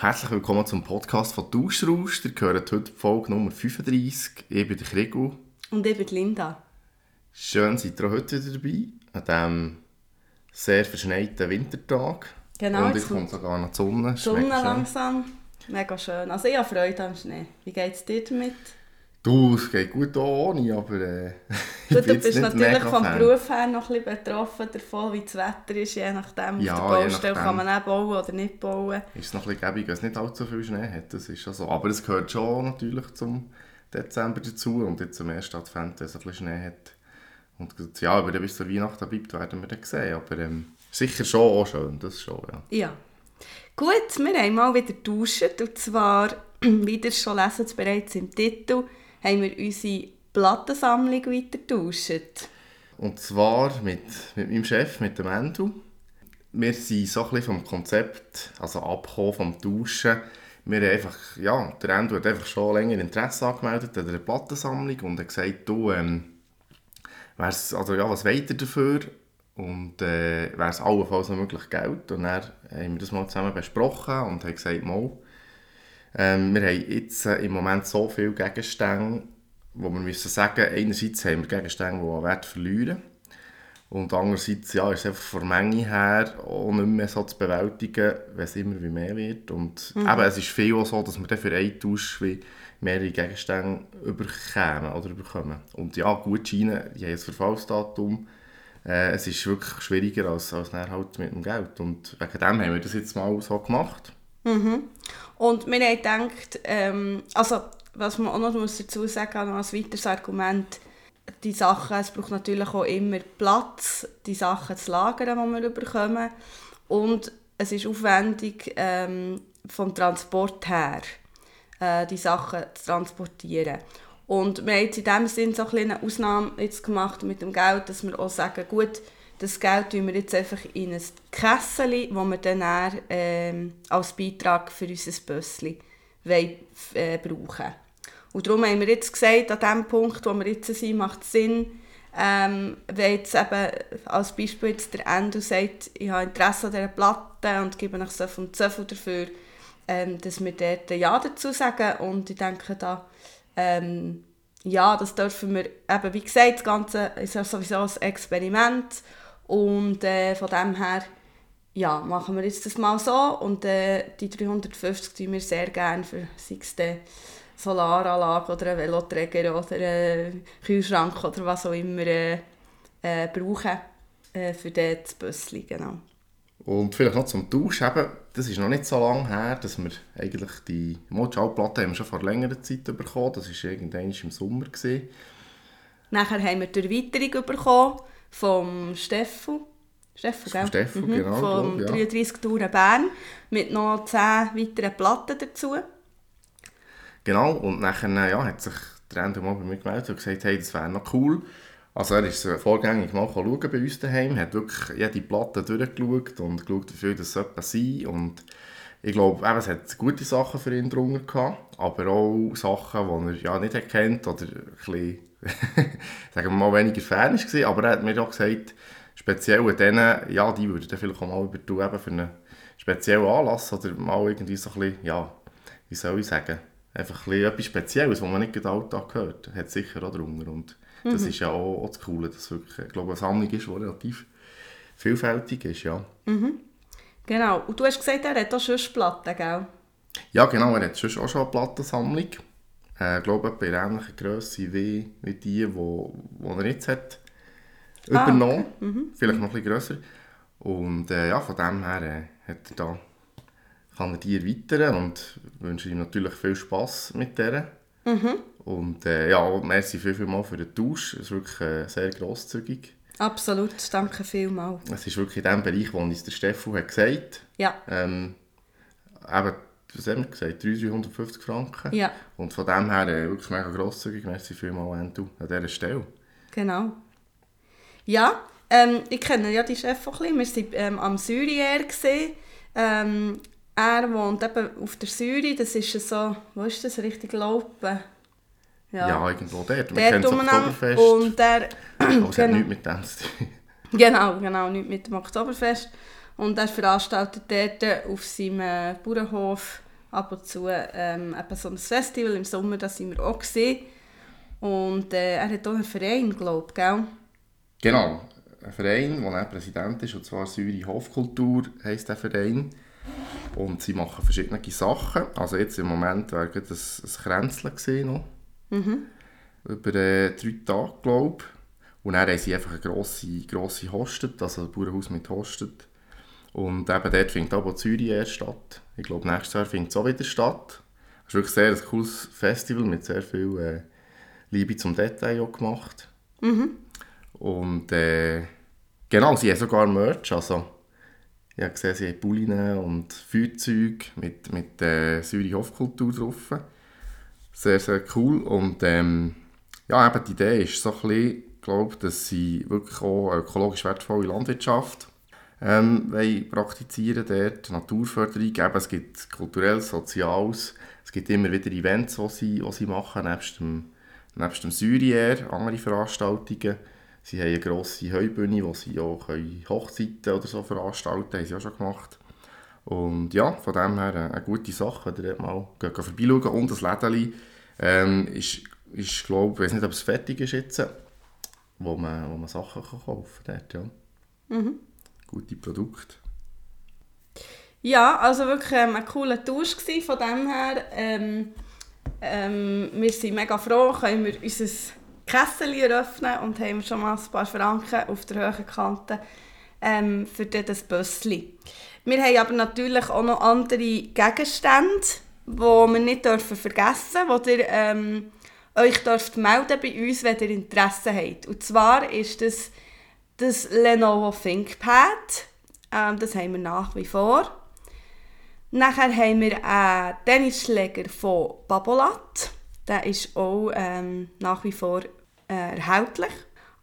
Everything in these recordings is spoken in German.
Herzlich willkommen zum Podcast von Duschrausch. Ihr hört heute Folge Nummer 35. Ich bin der Krigo. Und ich bin Linda. Schön, seid ihr heute wieder dabei, an diesem sehr verschneiten Wintertag. Genau. Und jetzt kommt sogar noch die Sonne. Die Sonne langsam. Mega schön. Also ich habe Freude am Schnee. Wie geht es dir damit? Du, es geht gut auch ohne, aber äh, Gut, du bist natürlich vom. Beruf her noch ein bisschen betroffen davon, wie das Wetter ist. Je nachdem, ja, auf der Baustelle kann man auch bauen oder nicht bauen. Ist es noch ein bisschen gäbig, weil es nicht allzu viel Schnee hat. Das ist so. Aber es gehört schon natürlich zum Dezember dazu und jetzt zum ersten Advent, wenn es ein bisschen Schnee hat. Und ja, aber bis zur Weihnachten bleibt, werden wir dann sehen. Aber ähm, sicher schon auch schön, das schon, ja. Ja. Gut, wir haben mal wieder duschen und zwar, wie ihr schon lesen bereits im Titel, haben wir unsere Plattensammlung weiter getauscht. Und zwar mit, mit meinem Chef, mit dem Endo. Wir sind so ein bisschen vom Konzept, also abgekommen vom Tauschen. Wir haben einfach, ja, der Endo hat einfach schon länger Interesse angemeldet an der Plattensammlung und hat gesagt, du, ähm, also ja, was ihr dafür? Und äh, wäre es allenfalls noch möglich Geld? Und dann haben wir das mal zusammen besprochen und haben gesagt, mal, ähm, wir haben jetzt äh, im Moment so viele Gegenstände, wo wir müssen sagen, einerseits haben wir Gegenstände, die an Wert verlieren. Und andererseits ja, ist es einfach von der Menge her auch nicht mehr so zu bewältigen, wenn es immer wie mehr wird. Und mhm. eben, es ist viel auch so, dass wir dann für einen Tausch wie mehrere Gegenstände überkommen oder bekommen. Und ja, Gutscheine, die haben ein Verfallsdatum. Äh, es ist wirklich schwieriger als, als halt mit dem Geld. Und wegen dem haben wir das jetzt mal so gemacht. Mhm. Und wir haben gedacht, ähm, also was man auch noch muss dazu sagen muss, als weiteres Argument, die Sachen, es braucht natürlich auch immer Platz, die Sachen zu lagern, die wir bekommen. Und es ist aufwendig ähm, vom Transport her, äh, die Sachen zu transportieren. Und wir haben jetzt in dem Sinne so eine Ausnahme jetzt gemacht mit dem Geld, dass wir auch sagen, gut, das Geld tun wir jetzt einfach in ein Kessel, das wir dann, dann ähm, als Beitrag für unser Bössli wollen, äh, brauchen. Und darum haben wir jetzt gesagt, an dem Punkt, wo wir jetzt sind, macht es Sinn, ähm, wenn jetzt eben als Beispiel jetzt der Endo sagt, ich habe Interesse an dieser Platte und gebe euch so und so viel dafür, ähm, dass wir dort Ja dazu sagen. Und ich denke da, ähm, ja, das dürfen wir, eben wie gesagt, das Ganze ist ja sowieso ein Experiment und äh, von dem her ja, machen wir jetzt das mal so und äh, die 350 tun wir sehr gerne für sei es Solaranlage oder einen Veloträger oder einen Kühlschrank oder was auch immer äh, äh, brauchen äh, für das Bössli, genau. Und vielleicht noch zum Tausch, eben, das ist noch nicht so lange her, dass wir eigentlich die Schallplatte haben wir schon vor längerer Zeit bekommen, das war irgendwann im Sommer. Gewesen. Nachher haben wir die Erweiterung bekommen vom Steffu. Steffu, gell? Steffu, mhm. genau. Vom glaub, ja. 33 Touren Bern mit noch 10 weiteren Platten dazu. Genau, und nachher ja, hat sich der Ende mal bei mir gemeldet und gesagt, hey, das wäre noch cool. Also er ist vorgängig mal schauen bei uns daheim, hat wirklich jede Platte durchgeschaut und geschaut, wie viel das sein und ich glaube, es hat gute Sachen für ihn drunter gehabt, aber auch Sachen, die er ja nicht erkennt oder ein bisschen sagen wir mal, weniger Fan war. Aber er hat mir auch gesagt, speziell an denen, ja, die würden vielleicht auch mal übertun, eben für einen speziellen Anlass oder mal irgendwie so ein bisschen, ja, wie soll ich sagen, einfach ein bisschen etwas Spezielles, was man nicht den Alltag hört, hat sicher auch drunter. Und mhm. das ist ja auch, auch das Coole, dass es wirklich, ich glaube, eine Sammlung ist, die relativ vielfältig ist, ja. Mhm. Genau. Und du hast gesagt, er hat auch schon Platten, gell? Ja, genau, er hat schon auch schon eine Plattensammlung äh, glaube bei ähnlicher Größe wie, wie die, die wo, wo er jetzt hat ah, übernommen. Okay. Mhm. Vielleicht noch ein bisschen grösser. Und äh, ja, von dem her äh, hat er da, kann er die erweitern und wünsche ihm natürlich viel Spass mit der. Mhm. Und äh, ja, merci viel, viel mal für den Tausch. Es ist wirklich äh, sehr grosszügig. Absolut, danke vielmals. Es ist wirklich in dem Bereich, wo uns der Stefan hat gesagt hat. Ja. Ähm, eben was haben wir gesagt, 350 Franken. Ja. Und von dem her äh, wirklich mega grosszügig. Merci vielmals, Endo, an dieser Stelle. Genau. Ja, ähm, ich kenne ja die Chef auch ein bisschen. Wir waren ähm, am Syrier. Ähm, er wohnt eben auf der Syri, das ist so, wo ist das, richtig Laupen? Ja, ja irgendwo dort. Wir kennen das Oktoberfest. Und der... Aber es genau. hat nichts mit dem zu tun. Genau, genau, nichts mit dem Oktoberfest. Und er veranstaltet dort auf seinem Bauernhof ab und zu ähm, so ein Festival im Sommer, da sind wir auch gesehen. Und äh, er hat auch einen Verein, glaube ich, gell? Genau, ein Verein, wo er Präsident ist, und zwar Säure Hofkultur heisst der Verein. Und sie machen verschiedene Sachen. Also jetzt im Moment gerade ein, ein Kränzchen gesehen noch. Mhm. Über äh, drei Tage, glaube ich. Und dann haben sie einfach eine grosse, grosse Hostet, also ein Bauernhaus mit Hostet. Und eben dort findet auch Zürich erst statt. Ich glaube, nächstes Jahr findet es auch wieder statt. Es ist wirklich sehr ein cooles Festival mit sehr viel äh, Liebe zum Detail auch gemacht. Mhm. Und äh, genau, sie haben sogar Merch. Also, ich habe gesehen, sie haben Bullinen und Feuerzeuge mit, mit äh, Zürich Hofkultur drauf. Sehr, sehr cool. Und ähm, ja, eben die Idee ist so ein bisschen, glaube dass sie wirklich auch ökologisch wertvolle Landwirtschaft ähm, praktizieren dort, Naturförderung, eben, es gibt kulturelles, soziales, es gibt immer wieder Events, die sie, die sie machen, nebst dem, nebst dem Syrier, andere Veranstaltungen. Sie haben eine grosse Heubühne, wo sie auch Hochzeiten oder so veranstalten haben sie auch schon gemacht. Und ja, von dem her eine, gute Sache, ihr mal vorbeischauen Und das Lädeli ähm, ist, ist glaube ich, weiß nicht, ob es fertig ist jetzt, wo man, wo man Sachen kann kaufen kann. Dort, ja. Mhm gute Produkte. Ja, also wirklich ähm, ein cooler Tausch von dem her. Ähm, ähm, wir sind mega froh, können wir unser Kessel eröffnen und haben schon mal ein paar Franken auf der hohen Kante ähm, für das Bössli. Wir haben aber natürlich auch noch andere Gegenstände, die wir nicht dürfen vergessen dürfen, die ihr ähm, euch dürft melden bei uns, wenn ihr Interesse habt. Und zwar ist das das Lenovo ThinkPad, ähm, das haben wir nach wie vor. Nachher haben wir einen Tennisschläger von Babolat. Der ist auch ähm, nach wie vor äh, erhältlich.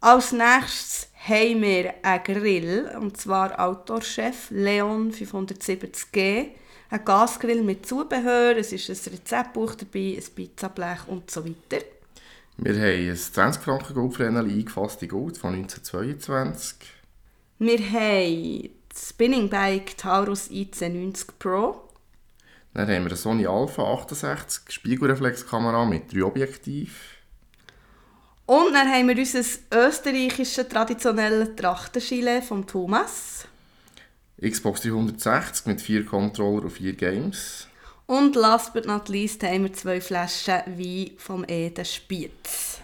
Als nächstes haben wir einen Grill, und zwar Outdoor-Chef Leon 570G. Ein Gasgrill mit Zubehör, es ist ein Rezeptbuch dabei, ein Pizzablech und so weiter. Wir haben ein 20 Franken Goldfreneli eingefasste Gold von 1922. Wir haben das Spinning Bike Taurus IC90 Pro. Dann haben wir eine Sony Alpha 68 Spiegelreflexkamera mit drei Objektiven. Und dann haben wir unser österreichisches traditionelles Trachtengilet von Thomas. Xbox 360 mit vier Controller und vier Games. Und last but not least haben wir zwei Flaschen Wein vom Eden Spiez.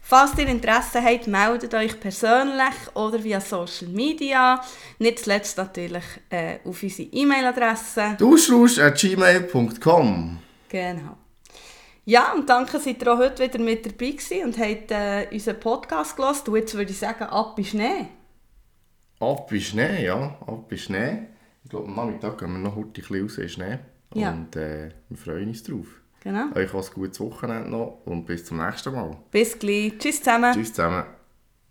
Falls ihr Interesse habt, meldet euch persönlich oder via Social Media. Nicht zuletzt natürlich äh, auf unsere E-Mail-Adresse. duschrusch.gmail.com Genau. Ja, und danke, seid ihr auch heute wieder mit dabei gewesen und habt äh, unseren Podcast gehört. Und jetzt würde ich sagen, ab in Schnee. Ab in Schnee, ja. Ab in Schnee. Ich glaube, am Nachmittag gehen wir noch heute ein bisschen raus in Schnee. Ja. Und äh, wir freuen uns drauf. Genau. Euch ein gutes Wochenende noch und bis zum nächsten Mal. Bis gleich. Tschüss zusammen. Tschüss zusammen.